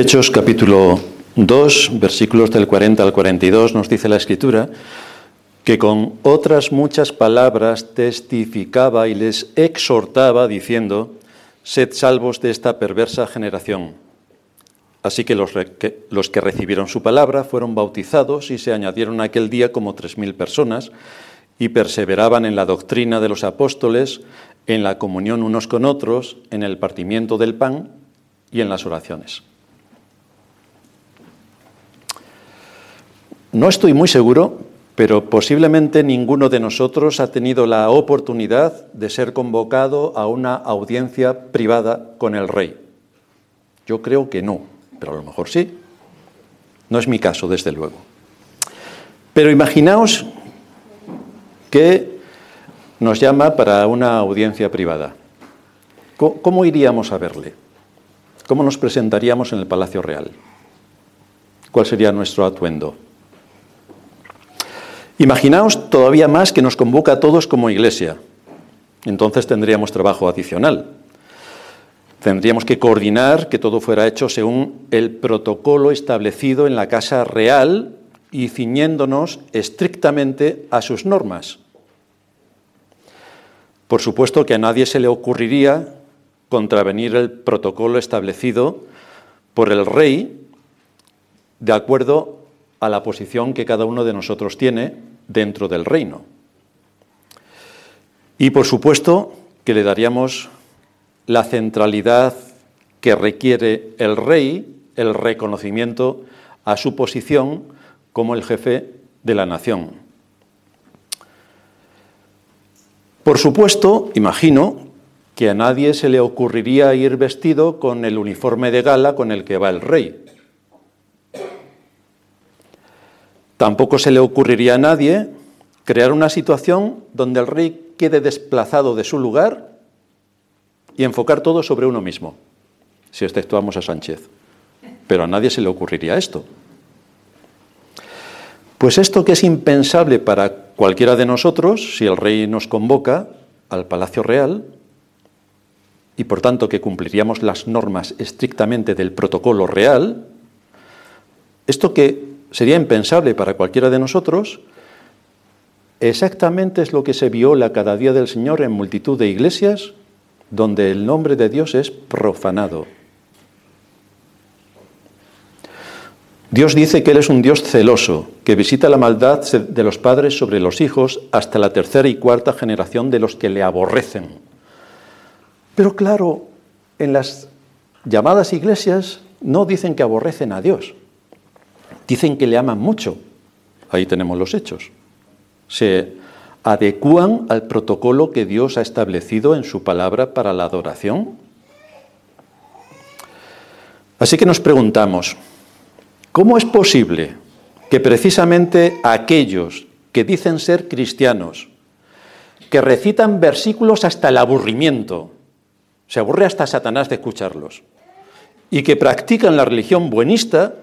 Hechos capítulo 2, versículos del 40 al 42, nos dice la Escritura que con otras muchas palabras testificaba y les exhortaba diciendo, sed salvos de esta perversa generación. Así que los, que los, que recibieron su palabra fueron bautizados y se añadieron aquel día como tres mil personas y perseveraban en la doctrina de los apóstoles, en la comunión unos con otros, en el partimiento del pan y en las oraciones. No estoy muy seguro, pero posiblemente ninguno de nosotros ha tenido la oportunidad de ser convocado a una audiencia privada con el rey. Yo creo que no, pero a lo mejor sí. No es mi caso, desde luego. Pero imaginaos que nos llama para una audiencia privada. ¿Cómo iríamos a verle? ¿Cómo nos presentaríamos en el Palacio Real? ¿Cuál sería nuestro atuendo? Imaginaos todavía más que nos convoca a todos como iglesia. Entonces tendríamos trabajo adicional. Tendríamos que coordinar que todo fuera hecho según el protocolo establecido en la Casa Real y ciñéndonos estrictamente a sus normas. Por supuesto que a nadie se le ocurriría contravenir el protocolo establecido por el rey de acuerdo a la posición que cada uno de nosotros tiene dentro del reino. Y por supuesto que le daríamos la centralidad que requiere el rey, el reconocimiento a su posición como el jefe de la nación. Por supuesto, imagino que a nadie se le ocurriría ir vestido con el uniforme de gala con el que va el rey. Tampoco se le ocurriría a nadie crear una situación donde el rey quede desplazado de su lugar y enfocar todo sobre uno mismo, si exceptuamos a Sánchez. Pero a nadie se le ocurriría esto. Pues esto que es impensable para cualquiera de nosotros, si el rey nos convoca al Palacio Real, y por tanto que cumpliríamos las normas estrictamente del protocolo real, esto que sería impensable para cualquiera de nosotros, exactamente es lo que se viola cada día del Señor en multitud de iglesias donde el nombre de Dios es profanado. Dios dice que Él es un Dios celoso, que visita la maldad de los padres sobre los hijos hasta la tercera y cuarta generación de los que le aborrecen. Pero claro, en las llamadas iglesias no dicen que aborrecen a Dios, Dicen que le aman mucho. Ahí tenemos los hechos. Se adecúan al protocolo que Dios ha establecido en su palabra para la adoración. Así que nos preguntamos, ¿cómo es posible que precisamente aquellos que dicen ser cristianos, que recitan versículos hasta el aburrimiento, se aburre hasta Satanás de escucharlos, y que practican la religión buenista,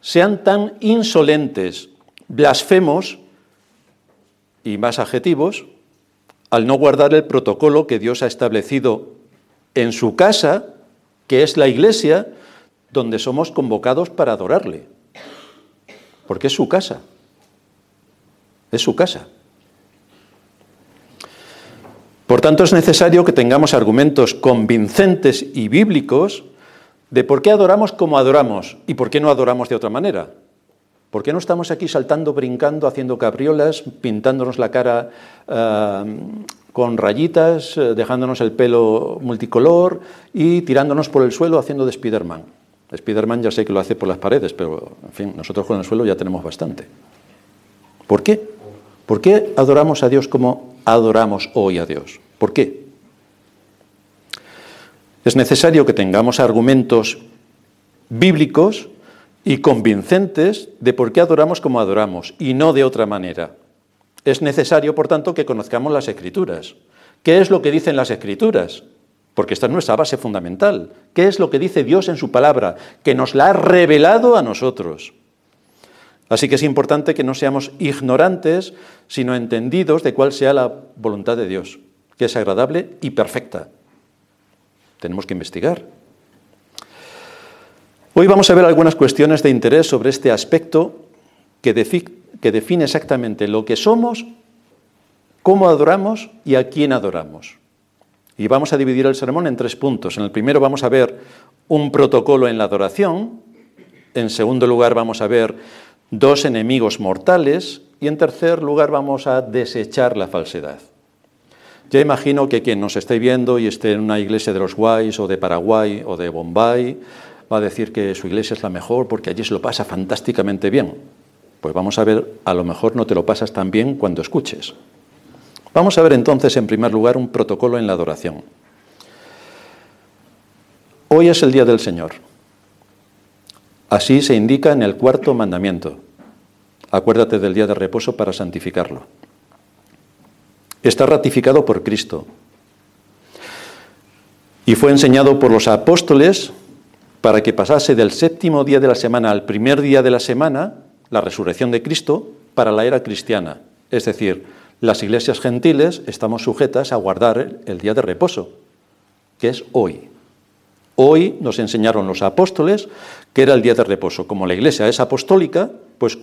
sean tan insolentes, blasfemos y más adjetivos al no guardar el protocolo que Dios ha establecido en su casa, que es la iglesia, donde somos convocados para adorarle. Porque es su casa. Es su casa. Por tanto, es necesario que tengamos argumentos convincentes y bíblicos de por qué adoramos como adoramos y por qué no adoramos de otra manera. ¿Por qué no estamos aquí saltando, brincando, haciendo cabriolas, pintándonos la cara eh, con rayitas, eh, dejándonos el pelo multicolor y tirándonos por el suelo haciendo de Spiderman? Spiderman ya sé que lo hace por las paredes, pero en fin, nosotros con el suelo ya tenemos bastante. ¿Por qué? ¿Por qué adoramos a Dios como adoramos hoy a Dios? ¿Por qué? Es necesario que tengamos argumentos bíblicos y convincentes de por qué adoramos como adoramos y no de otra manera. Es necesario, por tanto, que conozcamos las escrituras. ¿Qué es lo que dicen las escrituras? Porque esta es nuestra base fundamental. ¿Qué es lo que dice Dios en su palabra? Que nos la ha revelado a nosotros. Así que es importante que no seamos ignorantes, sino entendidos de cuál sea la voluntad de Dios, que es agradable y perfecta. Tenemos que investigar. Hoy vamos a ver algunas cuestiones de interés sobre este aspecto que, que define exactamente lo que somos, cómo adoramos y a quién adoramos. Y vamos a dividir el sermón en tres puntos. En el primero vamos a ver un protocolo en la adoración, en segundo lugar vamos a ver dos enemigos mortales y en tercer lugar vamos a desechar la falsedad. Ya imagino que quien nos esté viendo y esté en una iglesia de los Guays o de Paraguay o de Bombay va a decir que su iglesia es la mejor porque allí se lo pasa fantásticamente bien. Pues vamos a ver, a lo mejor no te lo pasas tan bien cuando escuches. Vamos a ver entonces en primer lugar un protocolo en la adoración. Hoy es el día del Señor. Así se indica en el cuarto mandamiento. Acuérdate del día de reposo para santificarlo. Está ratificado por Cristo. Y fue enseñado por los apóstoles para que pasase del séptimo día de la semana al primer día de la semana, la resurrección de Cristo, para la era cristiana. Es decir, las iglesias gentiles estamos sujetas a guardar el día de reposo, que es hoy. Hoy nos enseñaron los apóstoles que era el día de reposo. Como la iglesia es apostólica, pues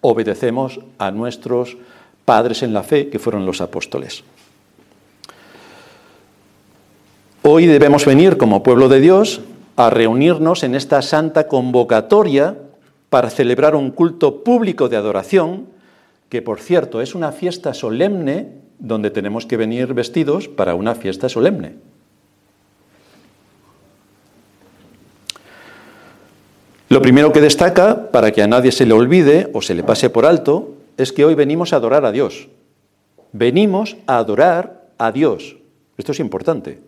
obedecemos a nuestros padres en la fe, que fueron los apóstoles. Hoy debemos venir como pueblo de Dios a reunirnos en esta santa convocatoria para celebrar un culto público de adoración que por cierto es una fiesta solemne donde tenemos que venir vestidos para una fiesta solemne. Lo primero que destaca, para que a nadie se le olvide o se le pase por alto, es que hoy venimos a adorar a Dios. Venimos a adorar a Dios. Esto es importante,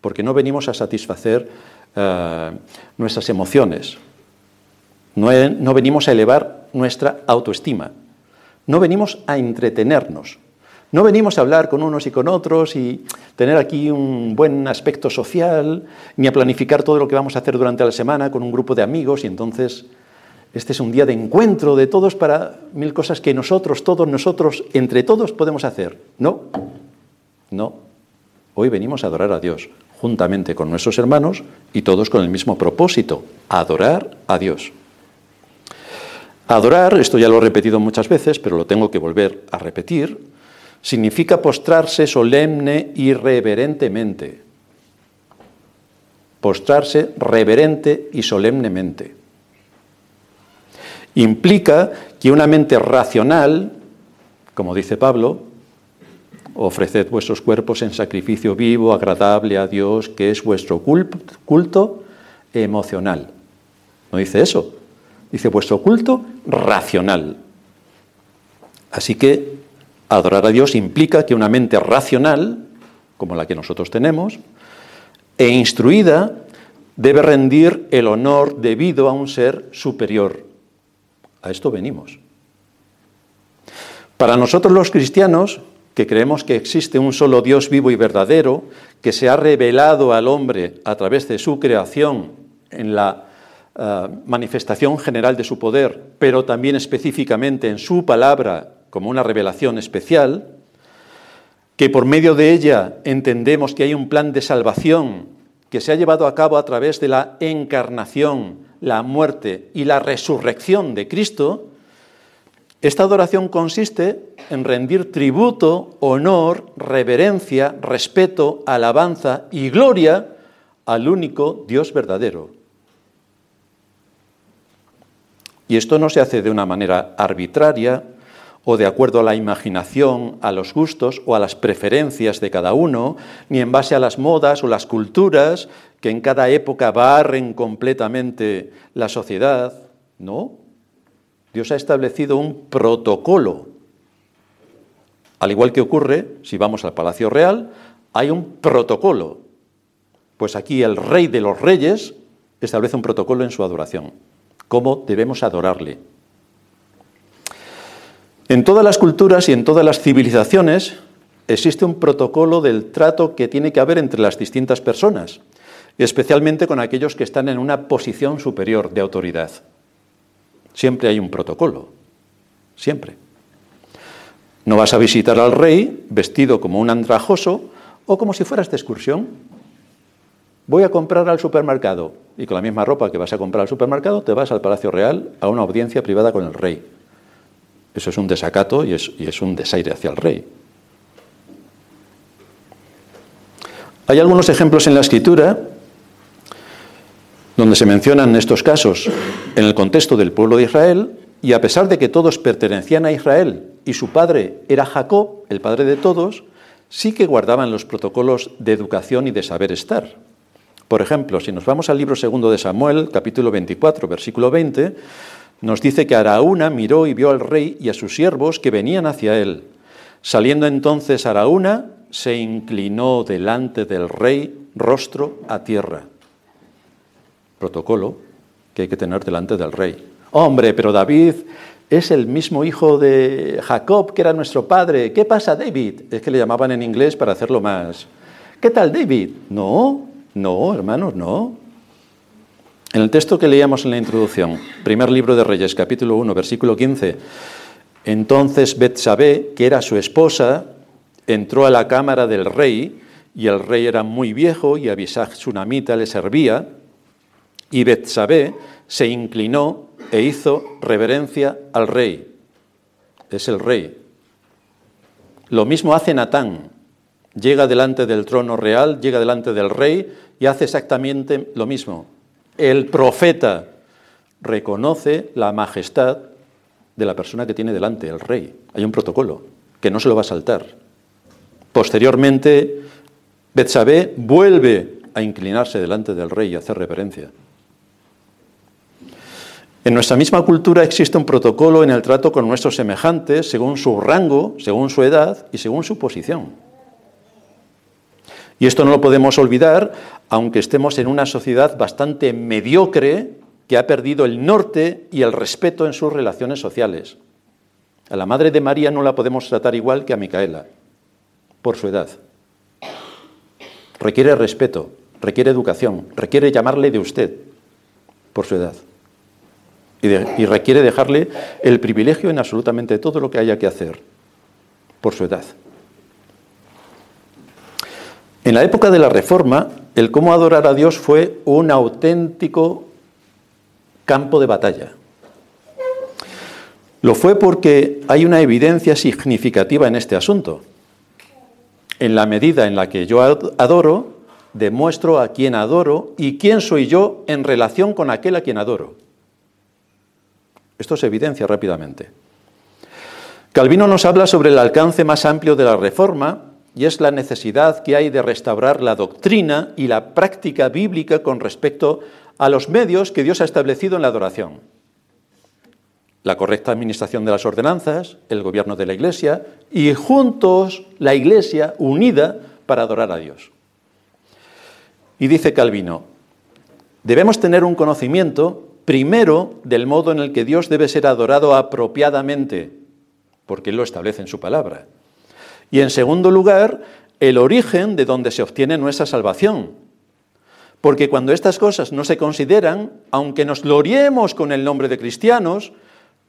porque no venimos a satisfacer eh, nuestras emociones, no, no venimos a elevar nuestra autoestima, no venimos a entretenernos, no venimos a hablar con unos y con otros y tener aquí un buen aspecto social, ni a planificar todo lo que vamos a hacer durante la semana con un grupo de amigos y entonces este es un día de encuentro de todos para mil cosas que nosotros, todos nosotros, entre todos podemos hacer. No, no. Hoy venimos a adorar a Dios juntamente con nuestros hermanos y todos con el mismo propósito, adorar a Dios. Adorar, esto ya lo he repetido muchas veces, pero lo tengo que volver a repetir, significa postrarse solemne y reverentemente. Postrarse reverente y solemnemente. Implica que una mente racional, como dice Pablo, ofreced vuestros cuerpos en sacrificio vivo, agradable a Dios, que es vuestro culto emocional. ¿No dice eso? Dice, vuestro culto racional. Así que adorar a Dios implica que una mente racional, como la que nosotros tenemos, e instruida, debe rendir el honor debido a un ser superior. A esto venimos. Para nosotros los cristianos, que creemos que existe un solo Dios vivo y verdadero, que se ha revelado al hombre a través de su creación en la eh, manifestación general de su poder, pero también específicamente en su palabra como una revelación especial, que por medio de ella entendemos que hay un plan de salvación que se ha llevado a cabo a través de la encarnación, la muerte y la resurrección de Cristo, esta adoración consiste en rendir tributo, honor, reverencia, respeto, alabanza y gloria al único Dios verdadero, Y esto no se hace de una manera arbitraria o de acuerdo a la imaginación, a los gustos o a las preferencias de cada uno, ni en base a las modas o las culturas que en cada época barren completamente la sociedad. No. Dios ha establecido un protocolo. Al igual que ocurre, si vamos al Palacio Real, hay un protocolo. Pues aquí el rey de los reyes establece un protocolo en su adoración cómo debemos adorarle. En todas las culturas y en todas las civilizaciones existe un protocolo del trato que tiene que haber entre las distintas personas, especialmente con aquellos que están en una posición superior de autoridad. Siempre hay un protocolo, siempre. No vas a visitar al rey vestido como un andrajoso o como si fueras de excursión. voy a comprar al supermercado. Y con la misma ropa que vas a comprar al supermercado, te vas al Palacio Real a una audiencia privada con el rey. Eso es un desacato y es, un desaire hacia el rey. Hay algunos ejemplos en la escritura donde se mencionan estos casos en el contexto del pueblo de Israel y a pesar de que todos pertenecían a Israel y su padre era Jacob, el padre de todos, sí que guardaban los protocolos de educación y de saber estar. Por ejemplo, si nos vamos al libro segundo de Samuel, capítulo 24, versículo 20, nos dice que Araúna miró y vio al rey y a sus siervos que venían hacia él. Saliendo entonces Araúna, se inclinó delante del rey, rostro a tierra. Protocolo que hay que tener delante del rey. Hombre, pero David es el mismo hijo de Jacob, que era nuestro padre. ¿Qué pasa, David? Es que le llamaban en inglés para hacerlo más. ¿Qué tal, David? No, no, hermanos, no. En el texto que leíamos en la introducción, primer libro de Reyes, capítulo 1, versículo 15, entonces Betsabé, que era su esposa, entró a la cámara del rey, y el rey era muy viejo, y Abisag Sunamita le servía, y Betsabé se inclinó e hizo reverencia al rey. Es el rey. Lo mismo hace Natán, llega delante del trono real, llega delante del rey y hace exactamente lo mismo. El profeta reconoce la majestad de la persona que tiene delante, el rey. Hay un protocolo que no se lo va a saltar. Posteriormente, Betsabé vuelve a inclinarse delante del rey y a hacer reverencia. En nuestra misma cultura existe un protocolo en el trato con nuestros semejantes según su rango, según su edad y según su posición. Y esto no lo podemos olvidar, aunque estemos en una sociedad bastante mediocre que ha perdido el norte y el respeto en sus relaciones sociales. A la Madre de María no la podemos tratar igual que a Micaela, por su edad. Requiere respeto, requiere educación, requiere llamarle de usted, por su edad. Y, requiere dejarle el privilegio en absolutamente todo lo que haya que hacer, por su edad. En la época de la Reforma, el cómo adorar a Dios fue un auténtico campo de batalla. Lo fue porque hay una evidencia significativa en este asunto. En la medida en la que yo adoro, demuestro a quién adoro y quién soy yo en relación con aquel a quien adoro. Esto se evidencia rápidamente. Calvino nos habla sobre el alcance más amplio de la reforma y es la necesidad que hay de restaurar la doctrina y la práctica bíblica con respecto a los medios que Dios ha establecido en la adoración. La correcta administración de las ordenanzas, el gobierno de la Iglesia y juntos la Iglesia unida para adorar a Dios. Y dice Calvino, debemos tener un conocimiento primero del modo en el que Dios debe ser adorado apropiadamente, porque Él lo establece en su palabra. Y en segundo lugar, el origen de donde se obtiene nuestra salvación. Porque cuando estas cosas no se consideran, aunque nos gloriemos con el nombre de cristianos,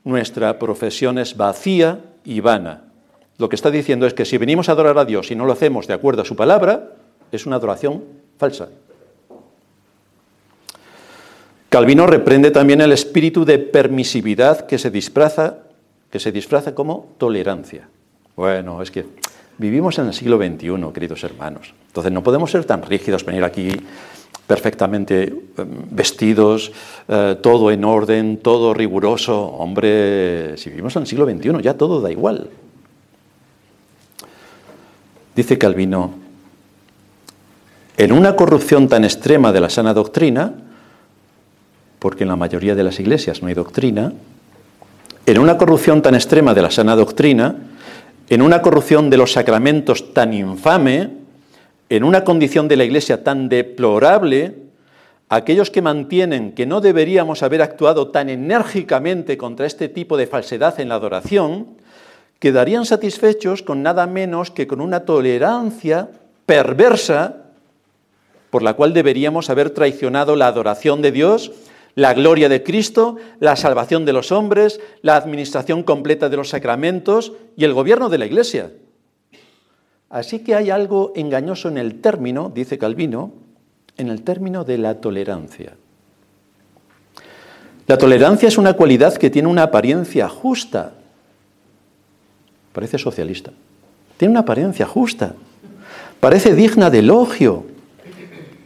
nuestra profesión es vacía y vana. Lo que está diciendo es que si venimos a adorar a Dios y no lo hacemos de acuerdo a su palabra, es una adoración falsa. Calvino reprende también el espíritu de permisividad que se disfraza, que se disfraza como tolerancia. Bueno, es que vivimos en el siglo XXI, queridos hermanos. Entonces no podemos ser tan rígidos, venir aquí perfectamente em, vestidos, eh, todo en orden, todo riguroso. Hombre, si vivimos en el siglo XXI ya todo da igual. Dice Calvino, en una corrupción tan extrema de la sana doctrina, porque en la mayoría de las iglesias no hay doctrina, en una corrupción tan extrema de la sana doctrina, en una corrupción de los sacramentos tan infame, en una condición de la Iglesia tan deplorable, aquellos que mantienen que no deberíamos haber actuado tan enérgicamente contra este tipo de falsedad en la adoración, quedarían satisfechos con nada menos que con una tolerancia perversa por la cual deberíamos haber traicionado la adoración de Dios la gloria de Cristo, la salvación de los hombres, la administración completa de los sacramentos y el gobierno de la Iglesia. Así que hay algo engañoso en el término, dice Calvino, en el término de la tolerancia. La tolerancia es una cualidad que tiene una apariencia justa. Parece socialista. Tiene una apariencia justa. Parece digna de elogio.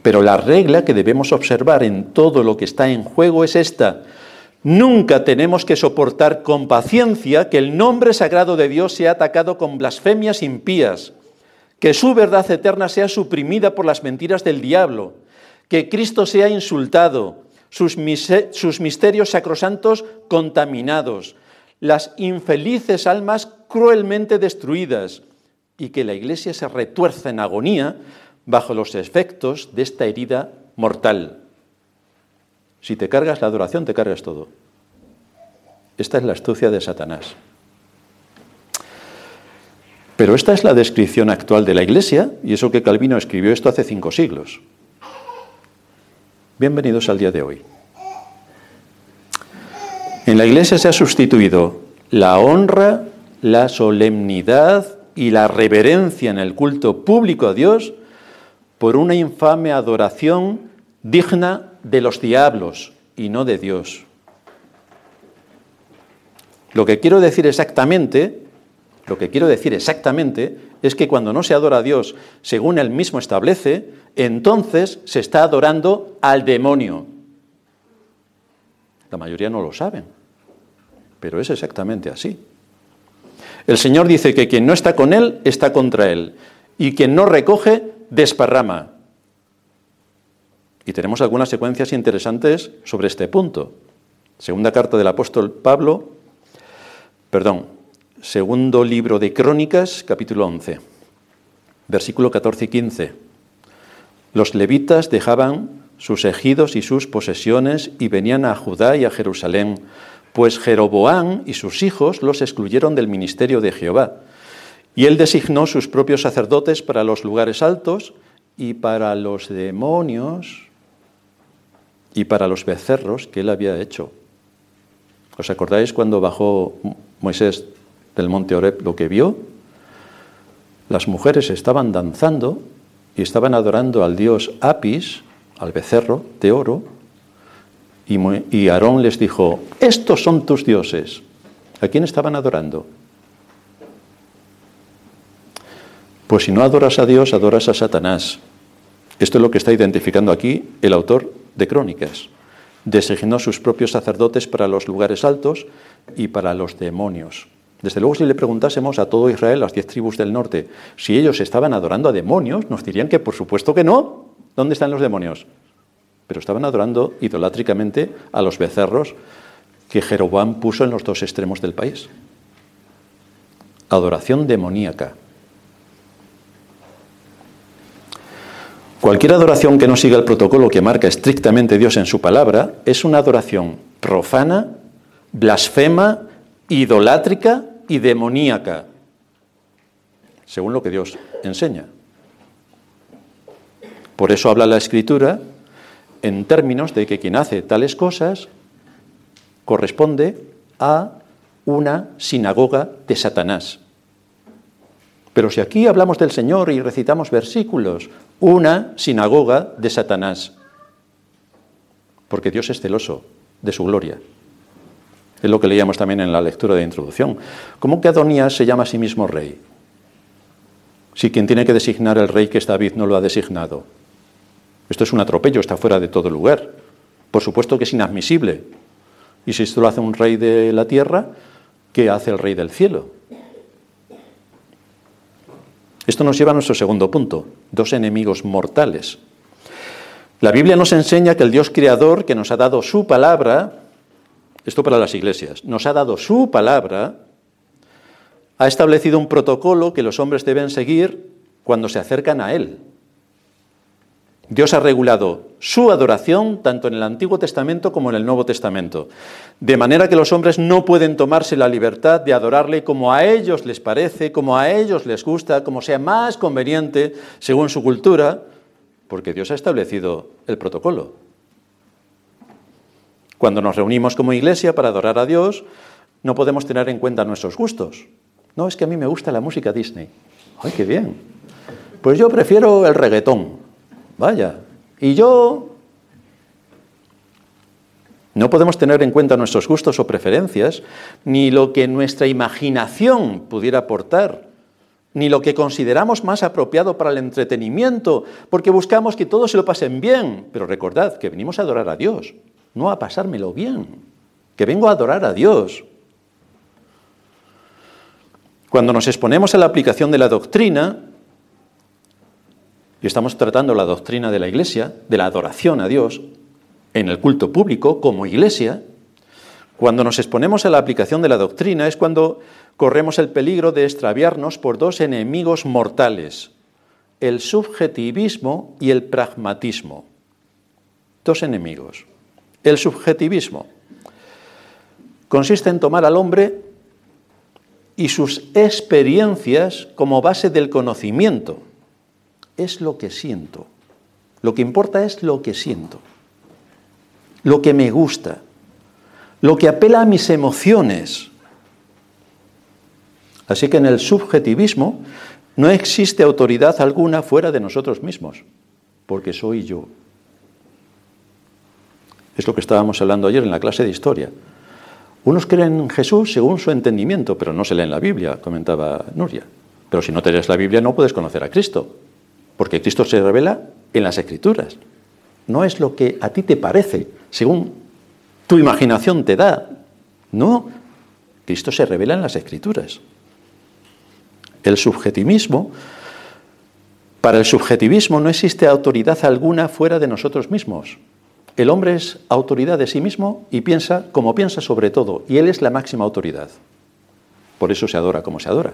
Pero la regla que debemos observar en todo lo que está en juego es esta. Nunca tenemos que soportar con paciencia que el nombre sagrado de Dios sea atacado con blasfemias impías, que su verdad eterna sea suprimida por las mentiras del diablo, que Cristo sea insultado, sus, misterios sacrosantos contaminados, las infelices almas cruelmente destruidas, y que la Iglesia se retuerza en agonía bajo los efectos de esta herida mortal. Si te cargas la adoración, te cargas todo. Esta es la astucia de Satanás. Pero esta es la descripción actual de la Iglesia, y eso que Calvino escribió esto hace cinco siglos. Bienvenidos al día de hoy. En la Iglesia se ha sustituido la honra, la solemnidad y la reverencia en el culto público a Dios por una infame adoración digna de los diablos y no de Dios. Lo que quiero decir exactamente, lo que quiero decir exactamente es que cuando no se adora a Dios según él mismo establece, entonces se está adorando al demonio. La mayoría no lo saben, pero es exactamente así. El Señor dice que quien no está con Él está contra Él, y quien no recoge, desparrama. Y tenemos algunas secuencias interesantes sobre este punto. Segunda carta del apóstol Pablo, perdón, segundo libro de Crónicas, capítulo 11, versículo 14 y 15. Los levitas dejaban sus ejidos y sus posesiones y venían a Judá y a Jerusalén pues Jeroboán y sus hijos los excluyeron del ministerio de Jehová. Y él designó sus propios sacerdotes para los lugares altos y para los demonios y para los becerros que él había hecho. ¿Os acordáis cuando bajó Moisés del monte Oreb lo que vio? Las mujeres estaban danzando y estaban adorando al dios Apis, al becerro de oro, y Aarón les dijo, estos son tus dioses. ¿A quién estaban adorando? Pues si no adoras a Dios, adoras a Satanás. Esto es lo que está identificando aquí el autor de Crónicas. Designó sus propios sacerdotes para los lugares altos y para los demonios. Desde luego, si le preguntásemos a todo Israel, las diez tribus del norte, si ellos estaban adorando a demonios, nos dirían que por supuesto que no. ¿Dónde están los demonios? pero estaban adorando idolátricamente a los becerros que Jeroboam puso en los dos extremos del país. Adoración demoníaca. Cualquier adoración que no siga el protocolo que marca estrictamente Dios en su palabra es una adoración profana, blasfema, idolátrica y demoníaca, según lo que Dios enseña. Por eso habla la Escritura en términos de que quien hace tales cosas corresponde a una sinagoga de Satanás. Pero si aquí hablamos del Señor y recitamos versículos, una sinagoga de Satanás, porque Dios es celoso de su gloria. Es lo que leíamos también en la lectura de introducción. ¿Cómo que Adonías se llama a sí mismo rey? Si quien tiene que designar el rey que es David no lo ha designado. Esto es un atropello, está fuera de todo lugar. Por supuesto que es inadmisible. Y si esto lo hace un rey de la tierra, ¿qué hace el rey del cielo? Esto nos lleva a nuestro segundo punto, dos enemigos mortales. La Biblia nos enseña que el Dios creador que nos ha dado su palabra, esto para las iglesias, nos ha dado su palabra, ha establecido un protocolo que los hombres deben seguir cuando se acercan a Él. Dios ha regulado su adoración tanto en el Antiguo Testamento como en el Nuevo Testamento, de manera que los hombres no pueden tomarse la libertad de adorarle como a ellos les parece, como a ellos les gusta, como sea más conveniente según su cultura, porque Dios ha establecido el protocolo. Cuando nos reunimos como iglesia para adorar a Dios, no podemos tener en cuenta nuestros gustos. No, es que a mí me gusta la música Disney. ¡Ay, qué bien! Pues yo prefiero el reggaetón. Vaya, Y yo... No podemos tener en cuenta nuestros gustos o preferencias, ni lo que nuestra imaginación pudiera aportar, ni lo que consideramos más apropiado para el entretenimiento, porque buscamos que todos se lo pasen bien. Pero recordad que venimos a adorar a Dios, no a pasármelo bien, que vengo a adorar a Dios. Cuando nos exponemos a la aplicación de la doctrina, y estamos tratando la doctrina de la Iglesia, de la adoración a Dios, en el culto público como Iglesia, cuando nos exponemos a la aplicación de la doctrina es cuando corremos el peligro de extraviarnos por dos enemigos mortales, el subjetivismo y el pragmatismo. Dos enemigos. El subjetivismo consiste en tomar al hombre y sus experiencias como base del conocimiento. Es lo que siento. Lo que importa es lo que siento, lo que me gusta, lo que apela a mis emociones. Así que en el subjetivismo no existe autoridad alguna fuera de nosotros mismos, porque soy yo. Es lo que estábamos hablando ayer en la clase de historia. Unos creen en Jesús según su entendimiento, pero no se leen la Biblia, comentaba Nuria. Pero si no te lees la Biblia no puedes conocer a Cristo, porque Cristo se revela en las Escrituras. No es lo que a ti te parece, según tu imaginación te da. No, Cristo se revela en las Escrituras. El subjetivismo, para el subjetivismo no existe autoridad alguna fuera de nosotros mismos. El hombre es autoridad de sí mismo y piensa como piensa sobre todo, y él es la máxima autoridad. Por eso se adora como se adora.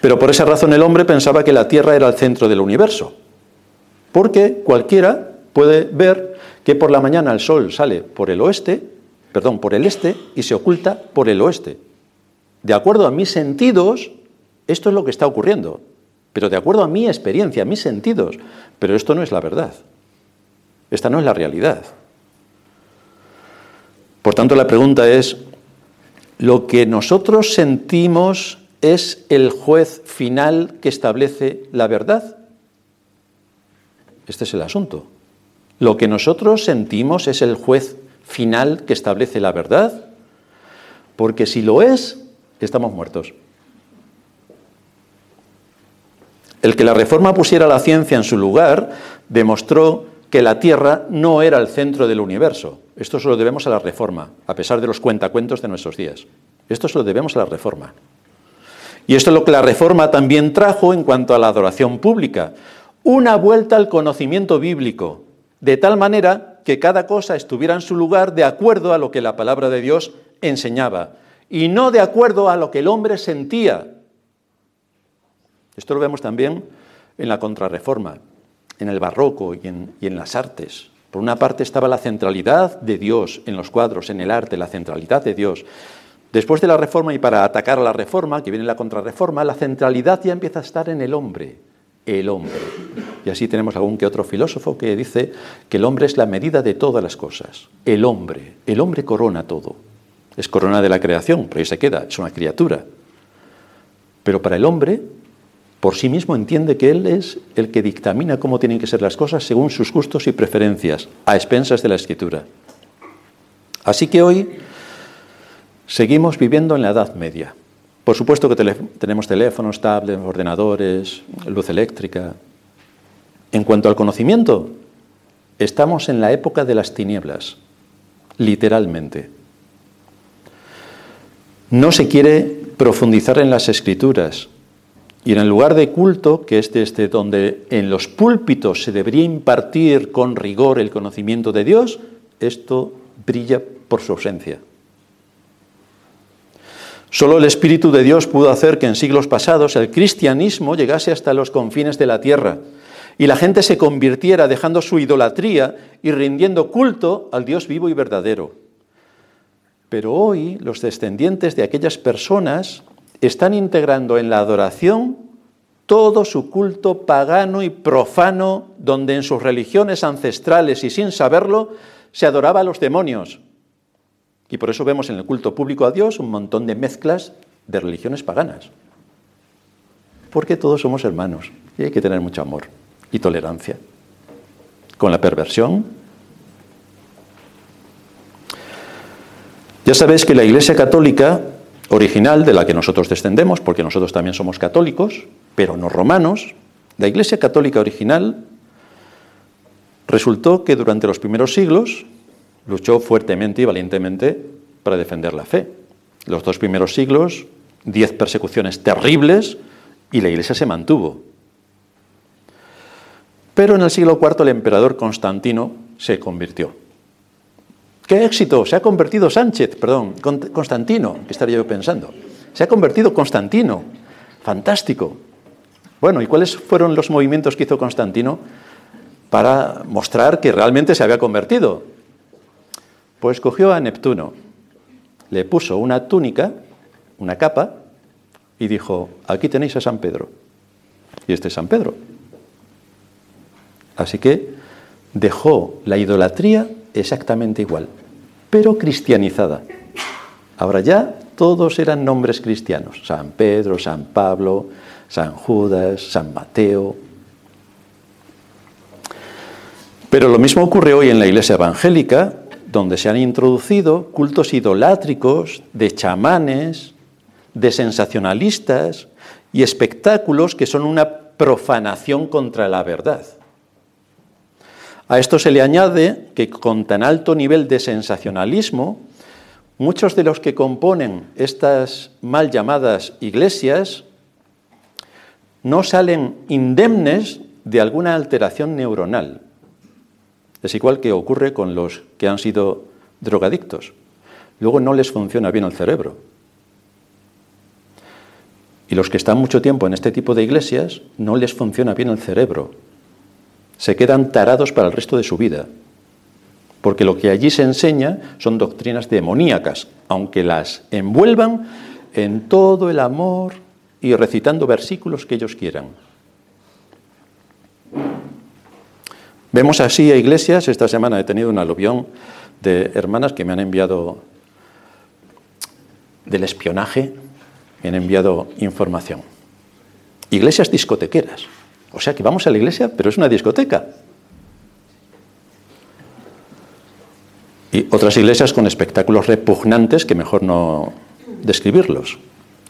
Pero por esa razón el hombre pensaba que la Tierra era el centro del universo, porque cualquiera puede ver que por la mañana el sol sale por el oeste, perdón, por el este y se oculta por el oeste. De acuerdo a mis sentidos, esto es lo que está ocurriendo, pero de acuerdo a mi experiencia, a mis sentidos, pero esto no es la verdad. Esta no es la realidad. Por tanto, la pregunta es, ¿lo que nosotros sentimos es el juez final que establece la verdad? Este es el asunto. ¿Lo que nosotros sentimos es el juez final que establece la verdad? Porque si lo es, estamos muertos. El que la reforma pusiera la ciencia en su lugar demostró que la Tierra no era el centro del universo. Esto se lo debemos a la Reforma, a pesar de los cuentacuentos de nuestros días. Esto se lo debemos a la Reforma. Y esto es lo que la Reforma también trajo en cuanto a la adoración pública. Una vuelta al conocimiento bíblico, de tal manera que cada cosa estuviera en su lugar de acuerdo a lo que la palabra de Dios enseñaba y no de acuerdo a lo que el hombre sentía. Esto lo vemos también en la contrarreforma en el barroco y en, las artes. Por una parte estaba la centralidad de Dios en los cuadros, en el arte, la centralidad de Dios. Después de la reforma y para atacar a la reforma, que viene la contrarreforma, la centralidad ya empieza a estar en el hombre, el hombre. Y así tenemos algún que otro filósofo que dice que el hombre es la medida de todas las cosas. El hombre, el hombre corona todo. Es corona de la creación, pero ahí se queda, es una criatura. Pero para el hombre por sí mismo entiende que Él es el que dictamina cómo tienen que ser las cosas según sus gustos y preferencias, a expensas de la Escritura. Así que hoy seguimos viviendo en la Edad Media. Por supuesto que tenemos teléfonos, tablets, ordenadores, luz eléctrica. En cuanto al conocimiento, estamos en la época de las tinieblas, literalmente. No se quiere profundizar en las escrituras, y en el lugar de culto, que es este donde en los púlpitos se debería impartir con rigor el conocimiento de Dios, esto brilla por su ausencia. Solo el Espíritu de Dios pudo hacer que en siglos pasados el cristianismo llegase hasta los confines de la tierra y la gente se convirtiera dejando su idolatría y rindiendo culto al Dios vivo y verdadero. Pero hoy los descendientes de aquellas personas están integrando en la adoración todo su culto pagano y profano, donde en sus religiones ancestrales y sin saberlo se adoraba a los demonios. Y por eso vemos en el culto público a Dios un montón de mezclas de religiones paganas. Porque todos somos hermanos y hay que tener mucho amor y tolerancia. con la perversión. Ya sabéis que la Iglesia Católica original, de la que nosotros descendemos, porque nosotros también somos católicos, pero no romanos, la Iglesia Católica original resultó que durante los primeros siglos luchó fuertemente y valientemente para defender la fe. Los dos primeros siglos, diez persecuciones terribles y la Iglesia se mantuvo. Pero en el siglo IV el emperador Constantino se convirtió. ¡Qué éxito! Se ha convertido Sánchez, perdón, Constantino, que estaría yo pensando. Se ha convertido Constantino. Fantástico. Bueno, ¿y cuáles fueron los movimientos que hizo Constantino para mostrar que realmente se había convertido? Pues cogió a Neptuno, le puso una túnica, una capa, y dijo, aquí tenéis a San Pedro. Y este es San Pedro. Así que dejó la idolatría exactamente igual, pero cristianizada. Ahora ya todos eran nombres cristianos, San Pedro, San Pablo, San Judas, San Mateo. Pero lo mismo ocurre hoy en la iglesia evangélica, donde se han introducido cultos idolátricos de chamanes, de sensacionalistas y espectáculos que son una profanación contra la verdad. A esto se le añade que con tan alto nivel de sensacionalismo, muchos de los que componen estas mal llamadas iglesias no salen indemnes de alguna alteración neuronal. Es igual que ocurre con los que han sido drogadictos. Luego no les funciona bien el cerebro. Y los que están mucho tiempo en este tipo de iglesias no les funciona bien el cerebro. Se quedan tarados para el resto de su vida. Porque lo que allí se enseña son doctrinas demoníacas, aunque las envuelvan en todo el amor y recitando versículos que ellos quieran. Vemos así a iglesias, esta semana he tenido un aluvión de hermanas que me han enviado del espionaje, me han enviado información. Iglesias discotequeras. O sea que vamos a la iglesia, pero es una discoteca. Y otras iglesias con espectáculos repugnantes que mejor no describirlos.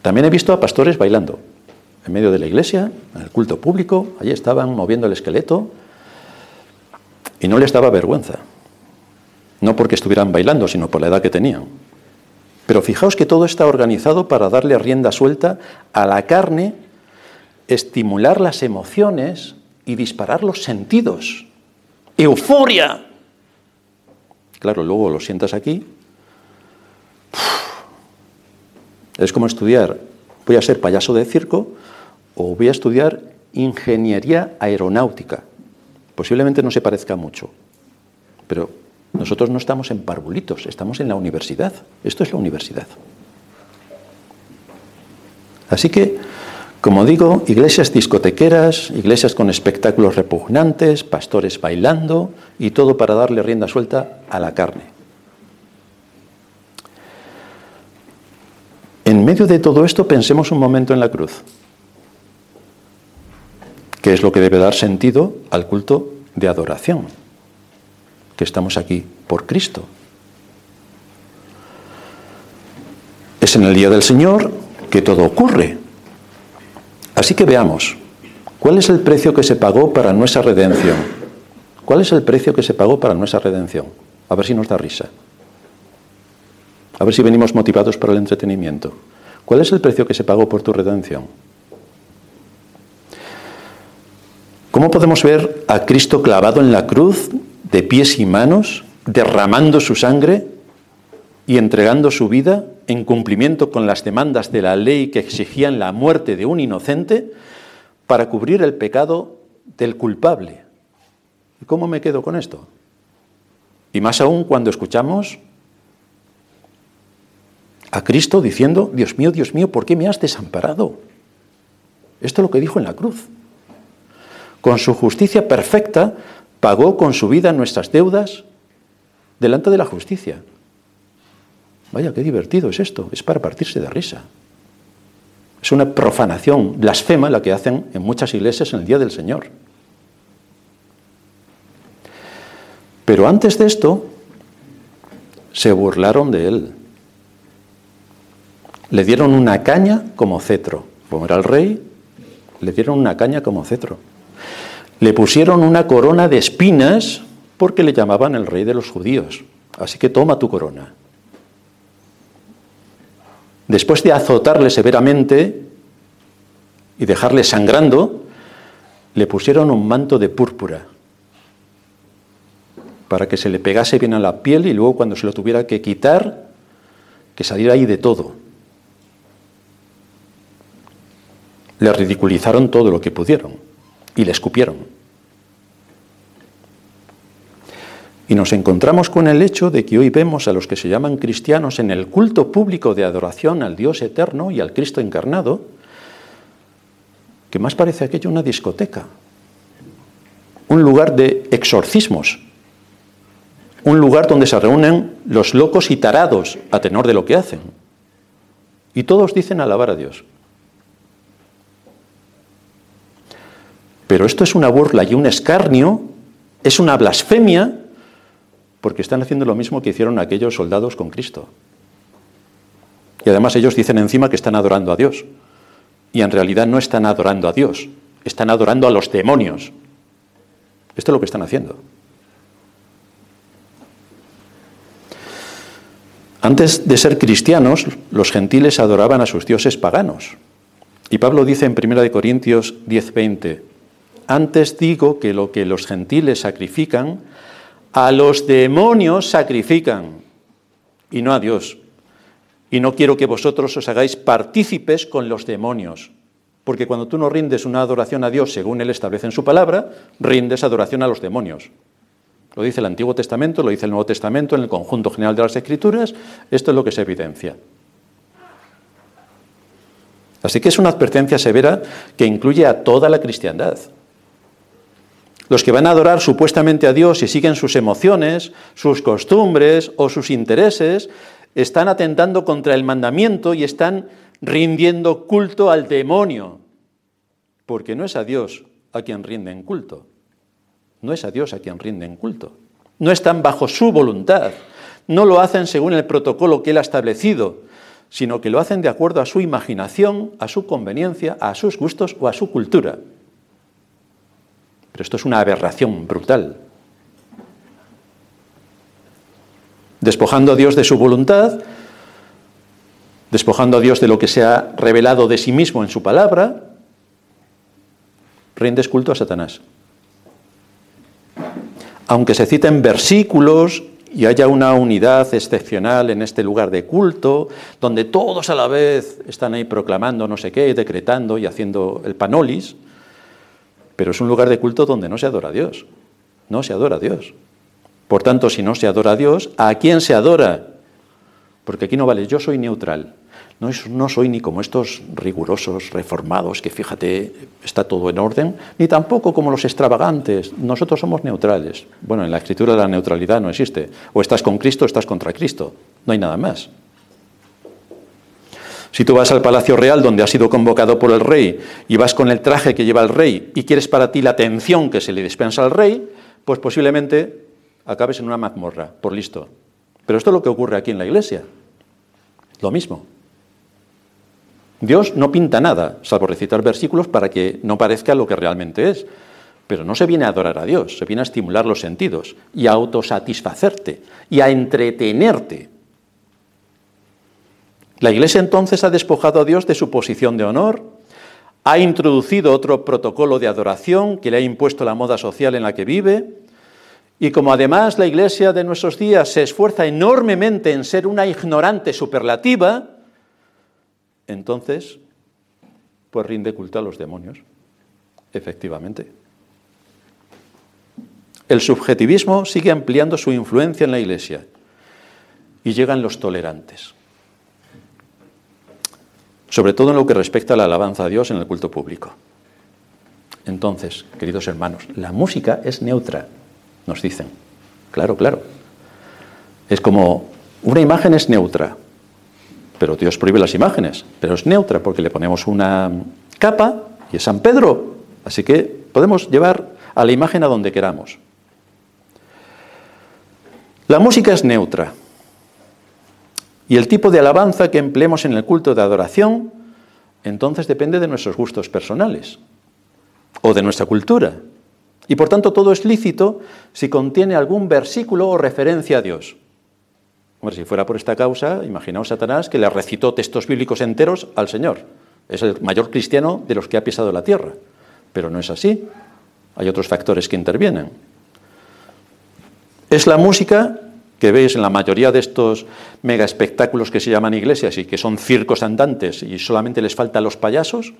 También he visto a pastores bailando en medio de la iglesia, en el culto público, allí estaban moviendo el esqueleto y no les daba vergüenza. No porque estuvieran bailando, sino por la edad que tenían. Pero fijaos que todo está organizado para darle rienda suelta a la carne, estimular las emociones y disparar los sentidos. ¡Euforia! Claro, luego lo sientas aquí Es como estudiar, voy a ser payaso de circo o voy a estudiar ingeniería aeronáutica. Posiblemente no se parezca mucho, pero nosotros no estamos en parvulitos, estamos en la universidad. Esto es la universidad. Así que, como digo, iglesias discotequeras, iglesias con espectáculos repugnantes, pastores bailando y todo para darle rienda suelta a la carne. En medio de todo esto pensemos un momento en la cruz, que es lo que debe dar sentido al culto de adoración, que estamos aquí por Cristo. Es en el día del Señor que todo ocurre. Así que veamos, ¿cuál es el precio que se pagó para nuestra redención? ¿Cuál es el precio que se pagó para nuestra redención? A ver si nos da risa. A ver si venimos motivados por el entretenimiento. ¿Cuál es el precio que se pagó por tu redención? ¿Cómo podemos ver a Cristo clavado en la cruz, de pies y manos, derramando su sangre y entregando su vida en cumplimiento con las demandas de la ley que exigían la muerte de un inocente para cubrir el pecado del culpable? ¿Y cómo me quedo con esto? Y más aún cuando escuchamos a Cristo diciendo, Dios mío, Dios mío, ¿por qué me has desamparado? Esto es lo que dijo en la cruz. Con su justicia perfecta pagó con su vida nuestras deudas delante de la justicia. Vaya, qué divertido es esto, es para partirse de risa. Es una profanación blasfema la que hacen en muchas iglesias en el Día del Señor. Pero antes de esto, se burlaron de él. Le dieron una caña como cetro. Como era el rey, le dieron una caña como cetro. Le pusieron una corona de espinas porque le llamaban el rey de los judíos. Así que toma tu corona. Después de azotarle severamente y dejarle sangrando, le pusieron un manto de púrpura para que se le pegase bien a la piel y luego cuando se lo tuviera que quitar, que saliera ahí de todo. Le ridiculizaron todo lo que pudieron y le escupieron. Y nos encontramos con el hecho de que hoy vemos a los que se llaman cristianos en el culto público de adoración al Dios eterno y al Cristo encarnado, que más parece aquello una discoteca, un lugar de exorcismos, un lugar donde se reúnen los locos y tarados a tenor de lo que hacen. Y todos dicen alabar a Dios. Pero esto es una burla y un escarnio, es una blasfemia, porque están haciendo lo mismo que hicieron aquellos soldados con Cristo. Y además ellos dicen encima que están adorando a Dios. Y en realidad no están adorando a Dios, están adorando a los demonios. Esto es lo que están haciendo. Antes de ser cristianos, los gentiles adoraban a sus dioses paganos. Y Pablo dice en 1 Corintios 10:20, antes digo que lo que los gentiles sacrifican, a los demonios sacrifican, y no a Dios. Y no quiero que vosotros os hagáis partícipes con los demonios, porque cuando tú no rindes una adoración a Dios según Él establece en su palabra, rindes adoración a los demonios. Lo dice el Antiguo Testamento, lo dice el Nuevo Testamento, en el conjunto general de las Escrituras, esto es lo que se evidencia. Así que es una advertencia severa que incluye a toda la cristiandad. Los que van a adorar supuestamente a Dios y siguen sus emociones, sus costumbres o sus intereses, están atentando contra el mandamiento y están rindiendo culto al demonio, porque no es a Dios a quien rinden culto. No es a Dios a quien rinden culto. No están bajo su voluntad. No lo hacen según el protocolo que Él ha establecido, sino que lo hacen de acuerdo a su imaginación, a su conveniencia, a sus gustos o a su cultura. Esto es una aberración brutal. Despojando a Dios de su voluntad, despojando a Dios de lo que se ha revelado de sí mismo en su palabra, rindes culto a Satanás aunque se citen versículos y haya una unidad excepcional en este lugar de culto, donde todos a la vez están ahí proclamando no sé qué, decretando y haciendo el panolis, pero es un lugar de culto donde no se adora a Dios, no se adora a Dios. Por tanto, si no se adora a Dios, ¿a quién se adora? Porque aquí no vale, yo soy neutral. No, soy ni como estos rigurosos reformados que fíjate, está todo en orden, ni tampoco como los extravagantes. Nosotros somos neutrales. Bueno, en la escritura la neutralidad no existe. O estás con Cristo o estás contra Cristo. No hay nada más. Si tú vas al Palacio Real donde has sido convocado por el rey y vas con el traje que lleva el rey y quieres para ti la atención que se le dispensa al rey, pues posiblemente acabes en una mazmorra, por listo. Pero esto es lo que ocurre aquí en la iglesia. Lo mismo. Dios no pinta nada, salvo recitar versículos para que no parezca lo que realmente es. Pero no se viene a adorar a Dios, se viene a estimular los sentidos y a autosatisfacerte y a entretenerte. La Iglesia entonces ha despojado a Dios de su posición de honor, ha introducido otro protocolo de adoración que le ha impuesto la moda social en la que vive, y como además la Iglesia de nuestros días se esfuerza enormemente en ser una ignorante superlativa, entonces, pues rinde culto a los demonios, efectivamente. El subjetivismo sigue ampliando su influencia en la Iglesia y llegan los tolerantes, sobre todo en lo que respecta a la alabanza a Dios en el culto público. Entonces, queridos hermanos, la música es neutra, nos dicen. Claro, claro. Es como una imagen es neutra, pero Dios prohíbe las imágenes, pero es neutra porque le ponemos una capa y es San Pedro. Así que podemos llevar a la imagen a donde queramos. La música es neutra. Y el tipo de alabanza que empleemos en el culto de adoración, entonces depende de nuestros gustos personales o de nuestra cultura. Y por tanto todo es lícito si contiene algún versículo o referencia a Dios. Hombre, si fuera por esta causa, imaginaos Satanás que le recitó textos bíblicos enteros al Señor. Es el mayor cristiano de los que ha pisado la tierra. Pero no es así. Hay otros factores que intervienen. Es la música que veis en la mayoría de estos mega espectáculos que se llaman iglesias y que son circos andantes y solamente les faltan los payasos,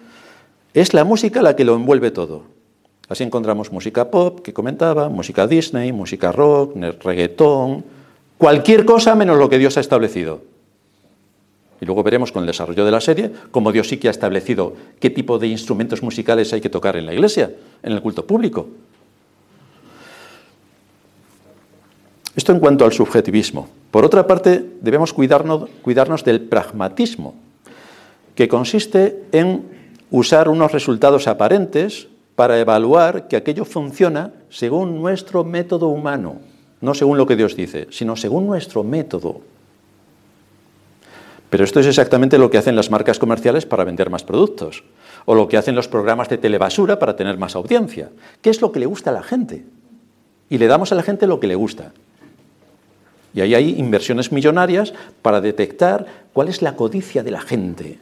es la música la que lo envuelve todo. Así encontramos música pop, que comentaba, música Disney, música rock, reggaetón, cualquier cosa menos lo que Dios ha establecido. Y luego veremos con el desarrollo de la serie cómo Dios sí que ha establecido qué tipo de instrumentos musicales hay que tocar en la iglesia, en el culto público. Esto en cuanto al subjetivismo. Por otra parte, debemos cuidarnos, del pragmatismo, que consiste en usar unos resultados aparentes para evaluar que aquello funciona según nuestro método humano, no según lo que Dios dice, sino según nuestro método. Pero esto es exactamente lo que hacen las marcas comerciales para vender más productos, o lo que hacen los programas de telebasura para tener más audiencia. ¿Qué es lo que le gusta a la gente? Y le damos a la gente lo que le gusta. Y ahí hay inversiones millonarias para detectar cuál es la codicia de la gente.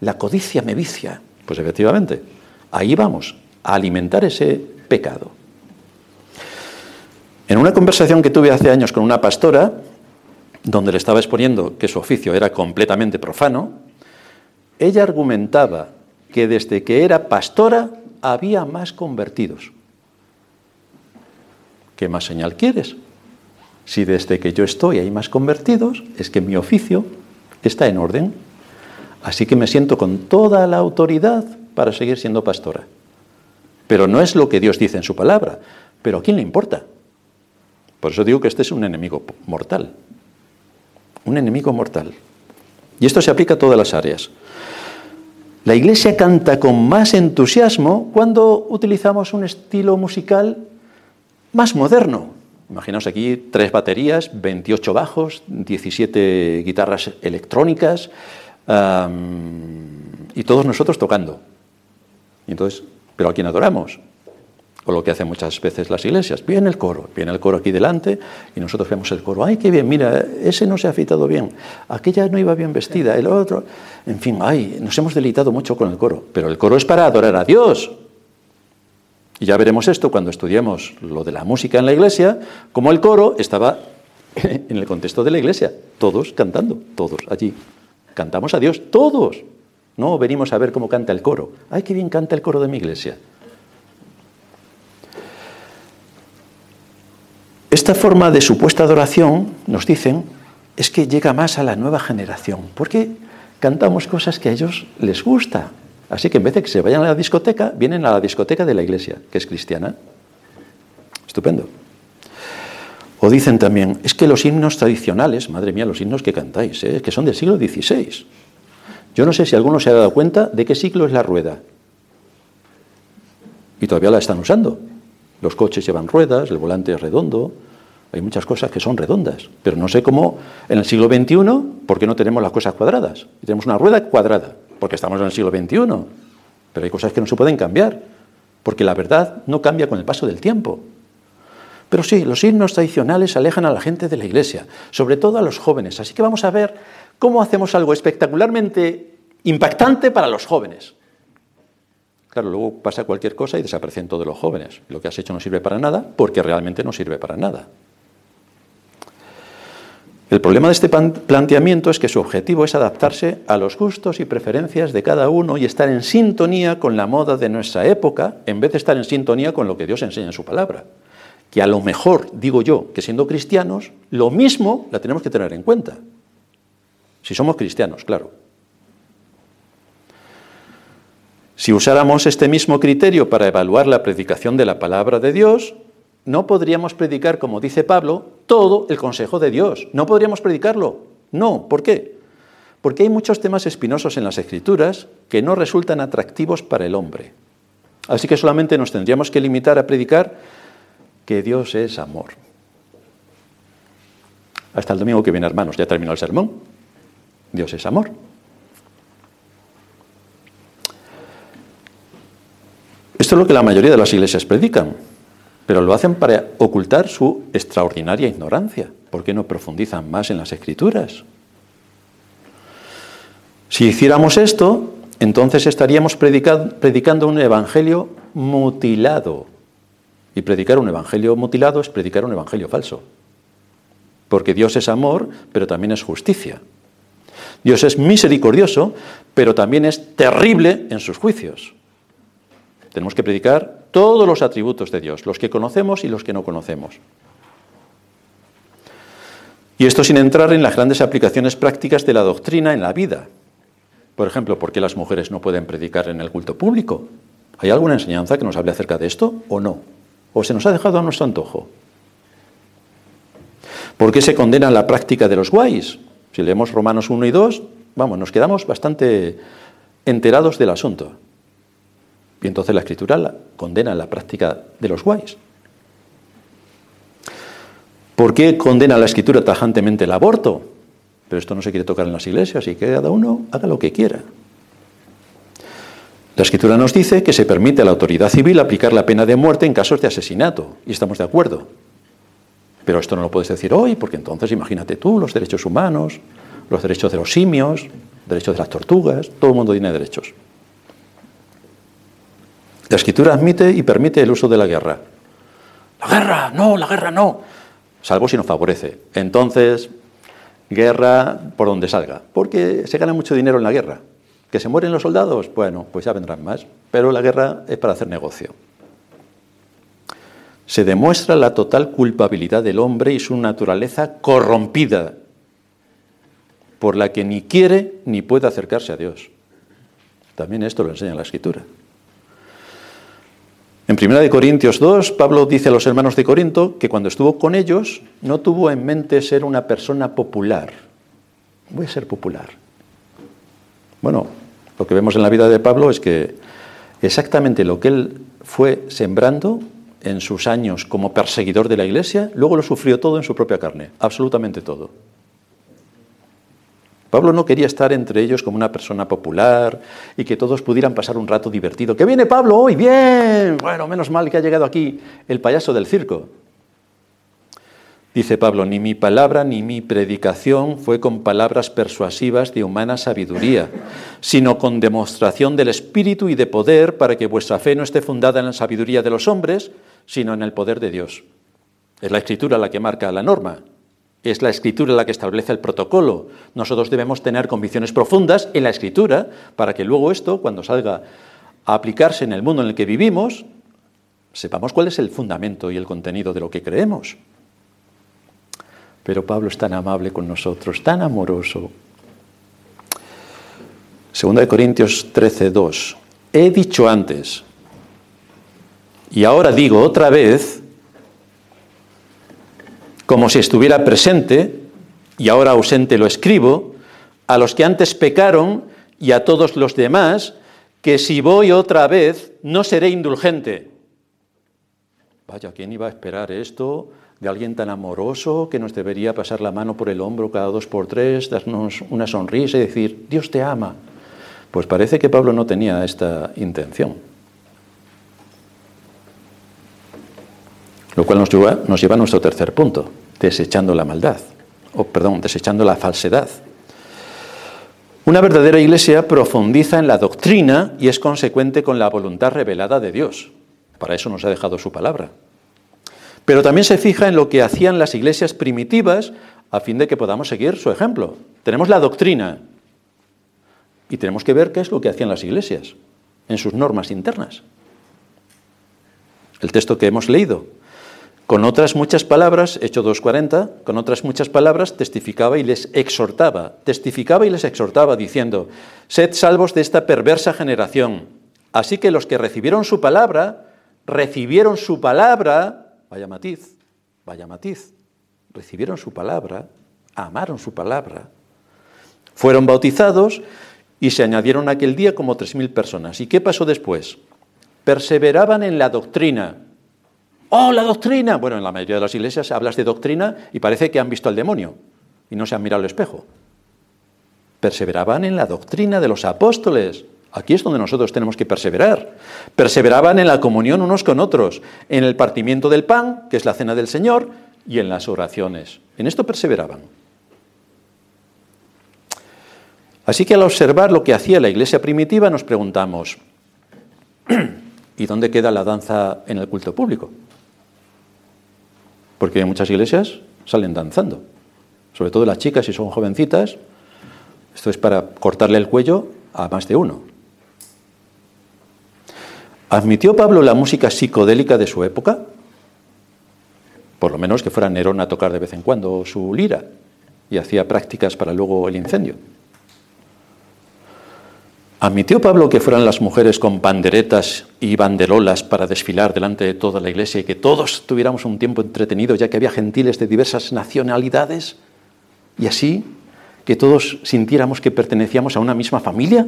La codicia me vicia. Pues efectivamente, ahí vamos, a alimentar ese pecado. En una conversación que tuve hace años con una pastora, donde le estaba exponiendo que su oficio era completamente profano, ella argumentaba que desde que era pastora había más convertidos. ¿Qué más señal quieres? Si desde que yo estoy hay más convertidos, es que mi oficio está en orden. Así que me siento con toda la autoridad para seguir siendo pastora. Pero no es lo que Dios dice en su palabra. Pero ¿a quién le importa? Por eso digo que este es un enemigo mortal. Un enemigo mortal. Y esto se aplica a todas las áreas. La iglesia canta con más entusiasmo cuando utilizamos un estilo musical más moderno, Imaginaos aquí tres baterías, 28 bajos, 17 guitarras electrónicas y todos nosotros tocando. Y entonces, ¿pero a quién adoramos? O lo que hacen muchas veces las iglesias. Viene el coro, viene el coro aquí delante y nosotros vemos el coro. ¡Ay, qué bien! Mira, ese no se ha afeitado bien. Aquella no iba bien vestida, el otro. En fin, ¡ay! Nos hemos deleitado mucho con el coro. Pero el coro es para adorar a Dios. Y ya veremos esto cuando estudiemos lo de la música en la iglesia, como el coro estaba en el contexto de la iglesia, todos cantando, todos allí. Cantamos a Dios, todos. No venimos a ver cómo canta el coro. ¡Ay, qué bien canta el coro de mi iglesia! Esta forma de supuesta adoración, nos dicen, es que llega más a la nueva generación, porque cantamos cosas que a ellos les gusta, Así que en vez de que se vayan a la discoteca, vienen a la discoteca de la iglesia, que es cristiana. Estupendo. O dicen también, es que los himnos tradicionales, madre mía, los himnos que cantáis, ¿eh? que son del siglo XVI. Yo no sé si alguno se ha dado cuenta de qué siglo es la rueda. Y todavía la están usando. Los coches llevan ruedas, el volante es redondo, hay muchas cosas que son redondas. Pero no sé cómo en el siglo XXI, ¿por qué no tenemos las cosas cuadradas? Y tenemos una rueda cuadrada porque estamos en el siglo XXI, pero hay cosas que no se pueden cambiar, porque la verdad no cambia con el paso del tiempo. Pero sí, los himnos tradicionales alejan a la gente de la iglesia, sobre todo a los jóvenes. Así que vamos a ver cómo hacemos algo espectacularmente impactante para los jóvenes. Claro, luego pasa cualquier cosa y desaparecen todos los jóvenes. Lo que has hecho no sirve para nada porque realmente no sirve para nada. El problema de este planteamiento es que su objetivo es adaptarse a los gustos y preferencias de cada uno y estar en sintonía con la moda de nuestra época, en vez de estar en sintonía con lo que Dios enseña en su palabra. Que a lo mejor, digo yo, que siendo cristianos, lo mismo la tenemos que tener en cuenta. Si somos cristianos, claro. Si usáramos este mismo criterio para evaluar la predicación de la palabra de Dios, no podríamos predicar, como dice Pablo, todo el consejo de Dios. No podríamos predicarlo. No. ¿Por qué? Porque hay muchos temas espinosos en las escrituras que no resultan atractivos para el hombre. Así que solamente nos tendríamos que limitar a predicar que Dios es amor. Hasta el domingo que viene, hermanos, ya terminó el sermón. Dios es amor. Esto es lo que la mayoría de las iglesias predican, pero lo hacen para ocultar su extraordinaria ignorancia. ¿Por qué no profundizan más en las escrituras? Si hiciéramos esto, entonces estaríamos predicando un evangelio mutilado. Y predicar un evangelio mutilado es predicar un evangelio falso. Porque Dios es amor, pero también es justicia. Dios es misericordioso, pero también es terrible en sus juicios. Tenemos que predicar todos los atributos de Dios, los que conocemos y los que no conocemos. Y esto sin entrar en las grandes aplicaciones prácticas de la doctrina en la vida. Por ejemplo, ¿por qué las mujeres no pueden predicar en el culto público? ¿Hay alguna enseñanza que nos hable acerca de esto o no? ¿O se nos ha dejado a nuestro antojo? ¿Por qué se condena la práctica de los guays? Si leemos Romanos 1 y 2, vamos, nos quedamos bastante enterados del asunto. Y entonces la escritura condena la práctica de los guays. ¿Por qué condena la escritura tajantemente el aborto? Pero esto no se quiere tocar en las iglesias y que cada uno haga lo que quiera. La escritura nos dice que se permite a la autoridad civil aplicar la pena de muerte en casos de asesinato, y estamos de acuerdo. Pero esto no lo puedes decir hoy, porque entonces imagínate tú los derechos humanos, los derechos de los simios, derechos de las tortugas, todo el mundo tiene derechos. La escritura admite y permite el uso de la guerra. La guerra, no, la guerra no. Salvo si nos favorece. Entonces, guerra por donde salga. Porque se gana mucho dinero en la guerra. ¿Que se mueren los soldados? Bueno, pues ya vendrán más. Pero la guerra es para hacer negocio. Se demuestra la total culpabilidad del hombre y su naturaleza corrompida, por la que ni quiere ni puede acercarse a Dios. También esto lo enseña la Escritura. En 1 Corintios 2, Pablo dice a los hermanos de Corinto que cuando estuvo con ellos no tuvo en mente ser una persona popular. Voy a ser popular. Bueno, lo que vemos en la vida de Pablo es que exactamente lo que él fue sembrando en sus años como perseguidor de la iglesia, luego lo sufrió todo en su propia carne, absolutamente todo. Pablo no quería estar entre ellos como una persona popular y que todos pudieran pasar un rato divertido. ¿Que viene Pablo hoy? Bien. Bueno, menos mal que ha llegado aquí el payaso del circo. Dice Pablo, ni mi palabra ni mi predicación fue con palabras persuasivas de humana sabiduría, sino con demostración del Espíritu y de poder para que vuestra fe no esté fundada en la sabiduría de los hombres, sino en el poder de Dios. Es la escritura la que marca la norma, es la escritura la que establece el protocolo. Nosotros debemos tener convicciones profundas en la escritura para que luego esto, cuando salga a aplicarse en el mundo en el que vivimos, sepamos cuál es el fundamento y el contenido de lo que creemos. Pero Pablo es tan amable con nosotros, tan amoroso. Segunda de Corintios 13, 2. He dicho antes, y ahora digo otra vez, como si estuviera presente, y ahora ausente lo escribo, a los que antes pecaron y a todos los demás, que si voy otra vez no seré indulgente. Vaya, ¿quién iba a esperar esto de alguien tan amoroso que nos debería pasar la mano por el hombro cada dos por tres, darnos una sonrisa y decir, Dios te ama? Pues parece que Pablo no tenía esta intención. Lo cual nos lleva, a nuestro tercer punto, desechando la maldad, o perdón, desechando la falsedad. Una verdadera iglesia profundiza en la doctrina y es consecuente con la voluntad revelada de Dios. Para eso nos ha dejado su palabra. Pero también se fija en lo que hacían las iglesias primitivas a fin de que podamos seguir su ejemplo. Tenemos la doctrina y tenemos que ver qué es lo que hacían las iglesias en sus normas internas. El texto que hemos leído, con otras muchas palabras, hecho 2.40, con otras muchas palabras testificaba y les exhortaba, testificaba y les exhortaba diciendo, sed salvos de esta perversa generación. Así que los que recibieron su palabra, recibieron su palabra, vaya matiz, vaya matiz, recibieron su palabra, amaron su palabra, fueron bautizados y se añadieron aquel día como 3.000 personas. ¿Y qué pasó después? Perseveraban en la doctrina ¡Oh, la doctrina! Bueno, en la mayoría de las iglesias hablas de doctrina y parece que han visto al demonio y no se han mirado al espejo. Perseveraban en la doctrina de los apóstoles. Aquí es donde nosotros tenemos que perseverar. Perseveraban en la comunión unos con otros, en el partimiento del pan, que es la cena del Señor, y en las oraciones. En esto perseveraban. Así que al observar lo que hacía la iglesia primitiva nos preguntamos, ¿y dónde queda la danza en el culto público? Porque muchas iglesias salen danzando, sobre todo las chicas si son jovencitas, esto es para cortarle el cuello a más de uno. ¿Admitió Pablo la música psicodélica de su época? Por lo menos que fuera Nerón a tocar de vez en cuando su lira y hacía prácticas para luego el incendio. ¿Admitió Pablo que fueran las mujeres con panderetas y banderolas para desfilar delante de toda la iglesia y que todos tuviéramos un tiempo entretenido ya que había gentiles de diversas nacionalidades? Y así que todos sintiéramos que pertenecíamos a una misma familia?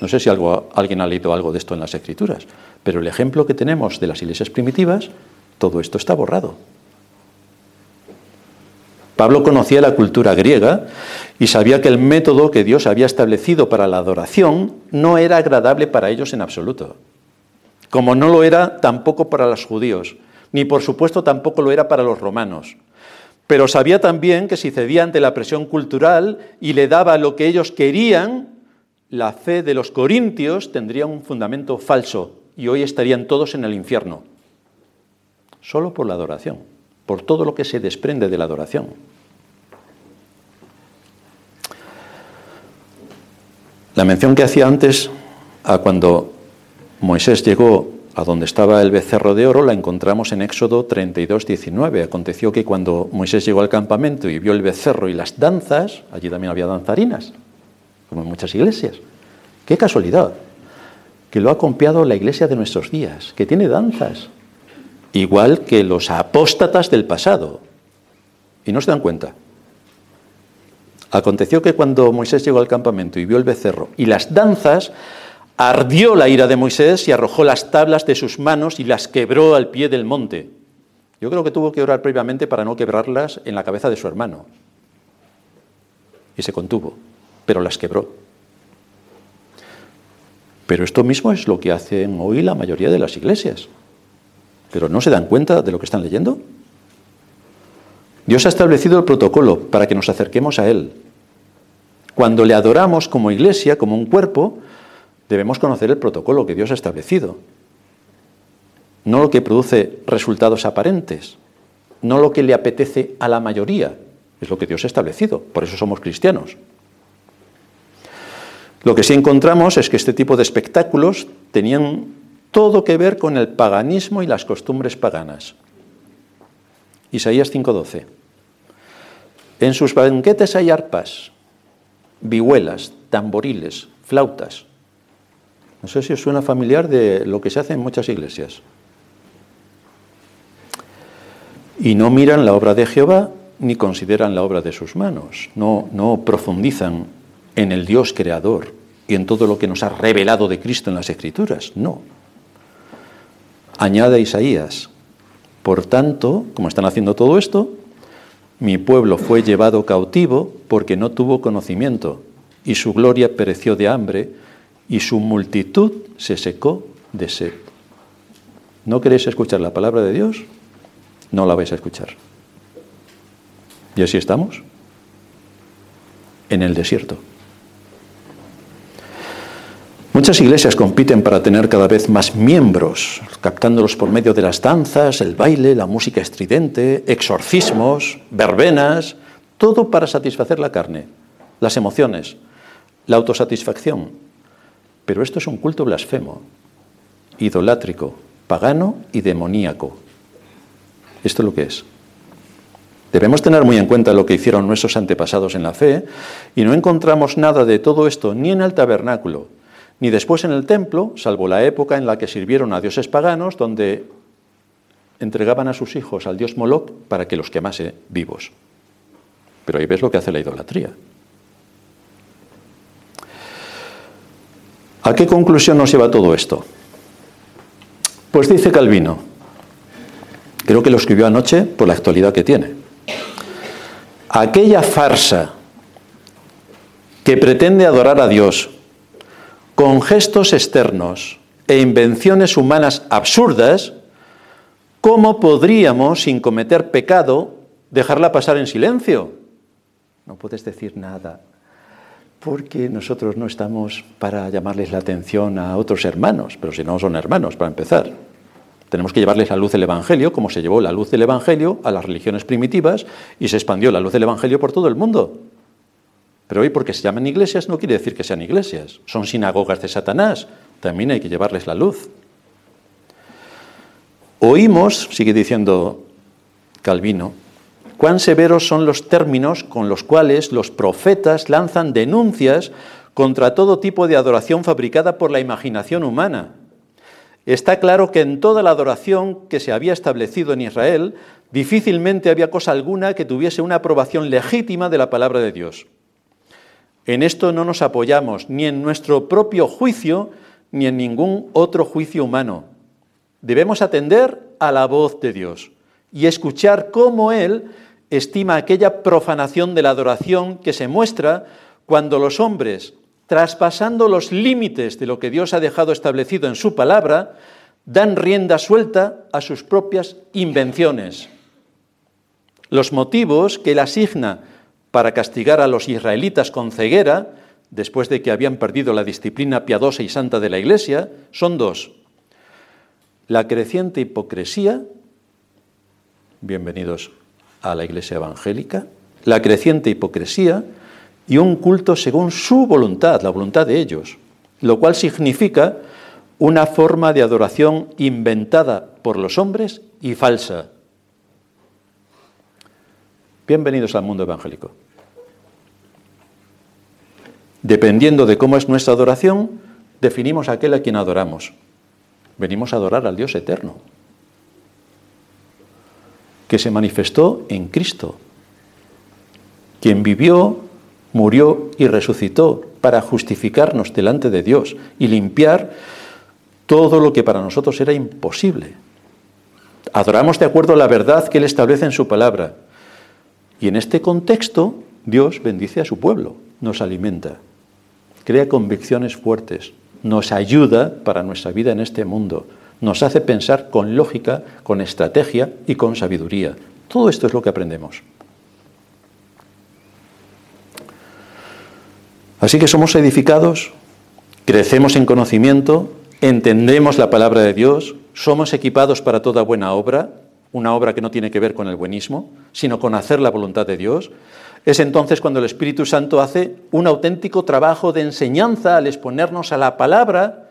No sé si alguien ha leído algo de esto en las escrituras, pero el ejemplo que tenemos de las iglesias primitivas, todo esto está borrado. Pablo conocía la cultura griega y sabía que el método que Dios había establecido para la adoración no era agradable para ellos en absoluto, como no lo era tampoco para los judíos, ni por supuesto tampoco lo era para los romanos. Pero sabía también que si cedía ante la presión cultural y le daba lo que ellos querían, la fe de los corintios tendría un fundamento falso y hoy estarían todos en el infierno, solo por la adoración, por todo lo que se desprende de la adoración. La mención que hacía antes a cuando Moisés llegó a donde estaba el becerro de oro la encontramos en Éxodo 32, 19. Aconteció que cuando Moisés llegó al campamento y vio el becerro y las danzas, allí también había danzarinas, como en muchas iglesias. Qué casualidad, que lo ha copiado la iglesia de nuestros días, que tiene danzas, igual que los apóstatas del pasado. Y no se dan cuenta. Aconteció que cuando Moisés llegó al campamento y vio el becerro y las danzas, ardió la ira de Moisés y arrojó las tablas de sus manos y las quebró al pie del monte. Yo creo que tuvo que orar previamente para no quebrarlas en la cabeza de su hermano. Y se contuvo, pero las quebró. Pero esto mismo es lo que hacen hoy la mayoría de las iglesias. Pero no se dan cuenta de lo que están leyendo. Dios ha establecido el protocolo para que nos acerquemos a Él. Cuando le adoramos como iglesia, como un cuerpo, debemos conocer el protocolo que Dios ha establecido. No lo que produce resultados aparentes, no lo que le apetece a la mayoría, es lo que Dios ha establecido. Por eso somos cristianos. Lo que sí encontramos es que este tipo de espectáculos tenían todo que ver con el paganismo y las costumbres paganas. Isaías 5:12. En sus banquetes hay arpas, vihuelas, tamboriles, flautas. No sé si os suena familiar de lo que se hace en muchas iglesias. Y no miran la obra de Jehová ni consideran la obra de sus manos. No, no profundizan en el Dios creador y en todo lo que nos ha revelado de Cristo en las Escrituras. No. Añade Isaías. Por tanto, como están haciendo todo esto, mi pueblo fue llevado cautivo porque no tuvo conocimiento, y su gloria pereció de hambre, y su multitud se secó de sed. ¿No queréis escuchar la palabra de Dios? No la vais a escuchar. Y así estamos, en el desierto. Muchas iglesias compiten para tener cada vez más miembros, captándolos por medio de las danzas, el baile, la música estridente, exorcismos, verbenas, todo para satisfacer la carne, las emociones, la autosatisfacción. Pero esto es un culto blasfemo, idolátrico, pagano y demoníaco. Esto es lo que es. Debemos tener muy en cuenta lo que hicieron nuestros antepasados en la fe y no encontramos nada de todo esto ni en el tabernáculo, ni después en el templo, salvo la época en la que sirvieron a dioses paganos, donde entregaban a sus hijos al dios Moloch para que los quemase vivos. Pero ahí ves lo que hace la idolatría. ¿A qué conclusión nos lleva todo esto? Pues dice Calvino, creo que lo escribió anoche por la actualidad que tiene, aquella farsa que pretende adorar a Dios con gestos externos e invenciones humanas absurdas, ¿cómo podríamos, sin cometer pecado, dejarla pasar en silencio? No puedes decir nada, porque nosotros no estamos para llamarles la atención a otros hermanos, pero si no son hermanos, para empezar. Tenemos que llevarles la luz del Evangelio, como se llevó la luz del Evangelio a las religiones primitivas y se expandió la luz del Evangelio por todo el mundo. Pero hoy porque se llaman iglesias no quiere decir que sean iglesias, son sinagogas de Satanás, también hay que llevarles la luz. Oímos, sigue diciendo Calvino, cuán severos son los términos con los cuales los profetas lanzan denuncias contra todo tipo de adoración fabricada por la imaginación humana. Está claro que en toda la adoración que se había establecido en Israel, difícilmente había cosa alguna que tuviese una aprobación legítima de la palabra de Dios. En esto no nos apoyamos ni en nuestro propio juicio ni en ningún otro juicio humano. Debemos atender a la voz de Dios y escuchar cómo Él estima aquella profanación de la adoración que se muestra cuando los hombres, traspasando los límites de lo que Dios ha dejado establecido en su palabra, dan rienda suelta a sus propias invenciones. Los motivos que Él asigna para castigar a los israelitas con ceguera, después de que habían perdido la disciplina piadosa y santa de la Iglesia, son dos. La creciente hipocresía, bienvenidos a la Iglesia evangélica, la creciente hipocresía y un culto según su voluntad, la voluntad de ellos, lo cual significa una forma de adoración inventada por los hombres y falsa. Bienvenidos al mundo evangélico. Dependiendo de cómo es nuestra adoración, definimos a aquel a quien adoramos. Venimos a adorar al Dios eterno, que se manifestó en Cristo, quien vivió, murió y resucitó para justificarnos delante de Dios y limpiar todo lo que para nosotros era imposible. Adoramos de acuerdo a la verdad que Él establece en su palabra. Y en este contexto, Dios bendice a su pueblo, nos alimenta, crea convicciones fuertes, nos ayuda para nuestra vida en este mundo, nos hace pensar con lógica, con estrategia y con sabiduría. Todo esto es lo que aprendemos. Así que somos edificados, crecemos en conocimiento, entendemos la palabra de Dios, somos equipados para toda buena obra, una obra que no tiene que ver con el buenismo, sino con hacer la voluntad de Dios. Es entonces cuando el Espíritu Santo hace un auténtico trabajo de enseñanza al exponernos a la palabra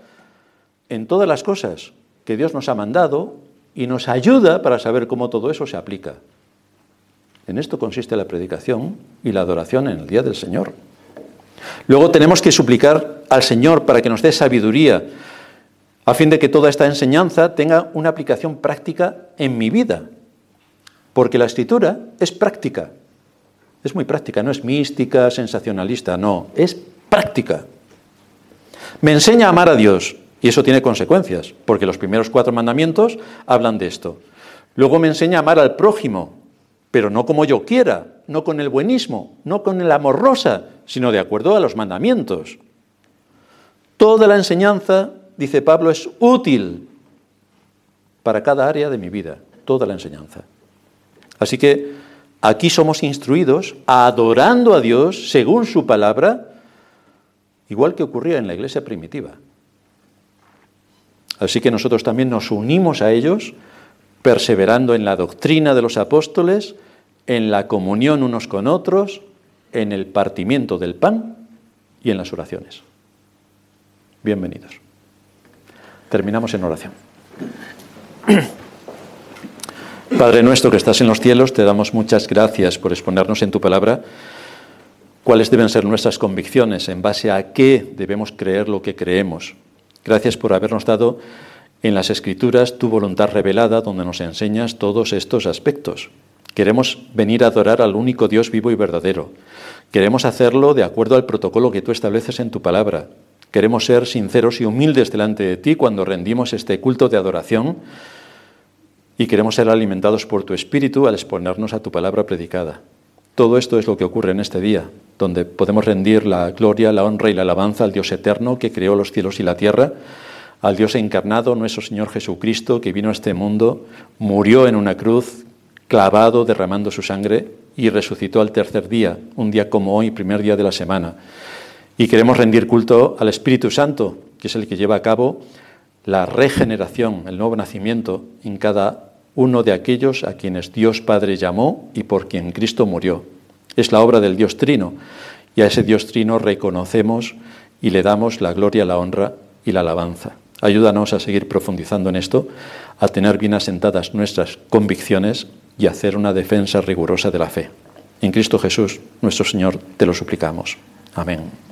en todas las cosas, que Dios nos ha mandado y nos ayuda para saber cómo todo eso se aplica. En esto consiste la predicación y la adoración en el día del Señor. Luego tenemos que suplicar al Señor para que nos dé sabiduría, a fin de que toda esta enseñanza tenga una aplicación práctica en mi vida. Porque la escritura es práctica. Es muy práctica, no es mística, sensacionalista, no, es práctica. Me enseña a amar a Dios, y eso tiene consecuencias, porque los primeros cuatro mandamientos hablan de esto. Luego me enseña a amar al prójimo, pero no como yo quiera, no con el buenismo, no con el amor rosa, sino de acuerdo a los mandamientos. Toda la enseñanza, dice Pablo, es útil para cada área de mi vida, toda la enseñanza. Así que aquí somos instruidos adorando a Dios según su palabra, igual que ocurría en la iglesia primitiva. Así que nosotros también nos unimos a ellos, perseverando en la doctrina de los apóstoles, en la comunión unos con otros, en el partimiento del pan y en las oraciones. Bienvenidos. Terminamos en oración. Padre nuestro que estás en los cielos, te damos muchas gracias por exponernos en tu palabra cuáles deben ser nuestras convicciones, en base a qué debemos creer lo que creemos Gracias por habernos dado en las Escrituras tu voluntad revelada, donde nos enseñas todos estos aspectos. Queremos venir a adorar al único Dios vivo y verdadero. Queremos hacerlo de acuerdo al protocolo que tú estableces en tu palabra. Queremos ser sinceros y humildes delante de ti cuando rendimos este culto de adoración y queremos ser alimentados por tu Espíritu al exponernos a tu palabra predicada. Todo esto es lo que ocurre en este día, donde podemos rendir la gloria, la honra y la alabanza al Dios eterno que creó los cielos y la tierra, al Dios encarnado, nuestro Señor Jesucristo, que vino a este mundo, murió en una cruz, clavado, derramando su sangre, y resucitó al tercer día, un día como hoy, primer día de la semana. Y queremos rendir culto al Espíritu Santo, que es el que lleva a cabo la regeneración, el nuevo nacimiento en cada uno de aquellos a quienes Dios Padre llamó y por quien Cristo murió. Es la obra del Dios Trino y a ese Dios Trino reconocemos y le damos la gloria, la honra y la alabanza. Ayúdanos a seguir profundizando en esto, a tener bien asentadas nuestras convicciones y a hacer una defensa rigurosa de la fe. En Cristo Jesús, nuestro Señor, te lo suplicamos. Amén.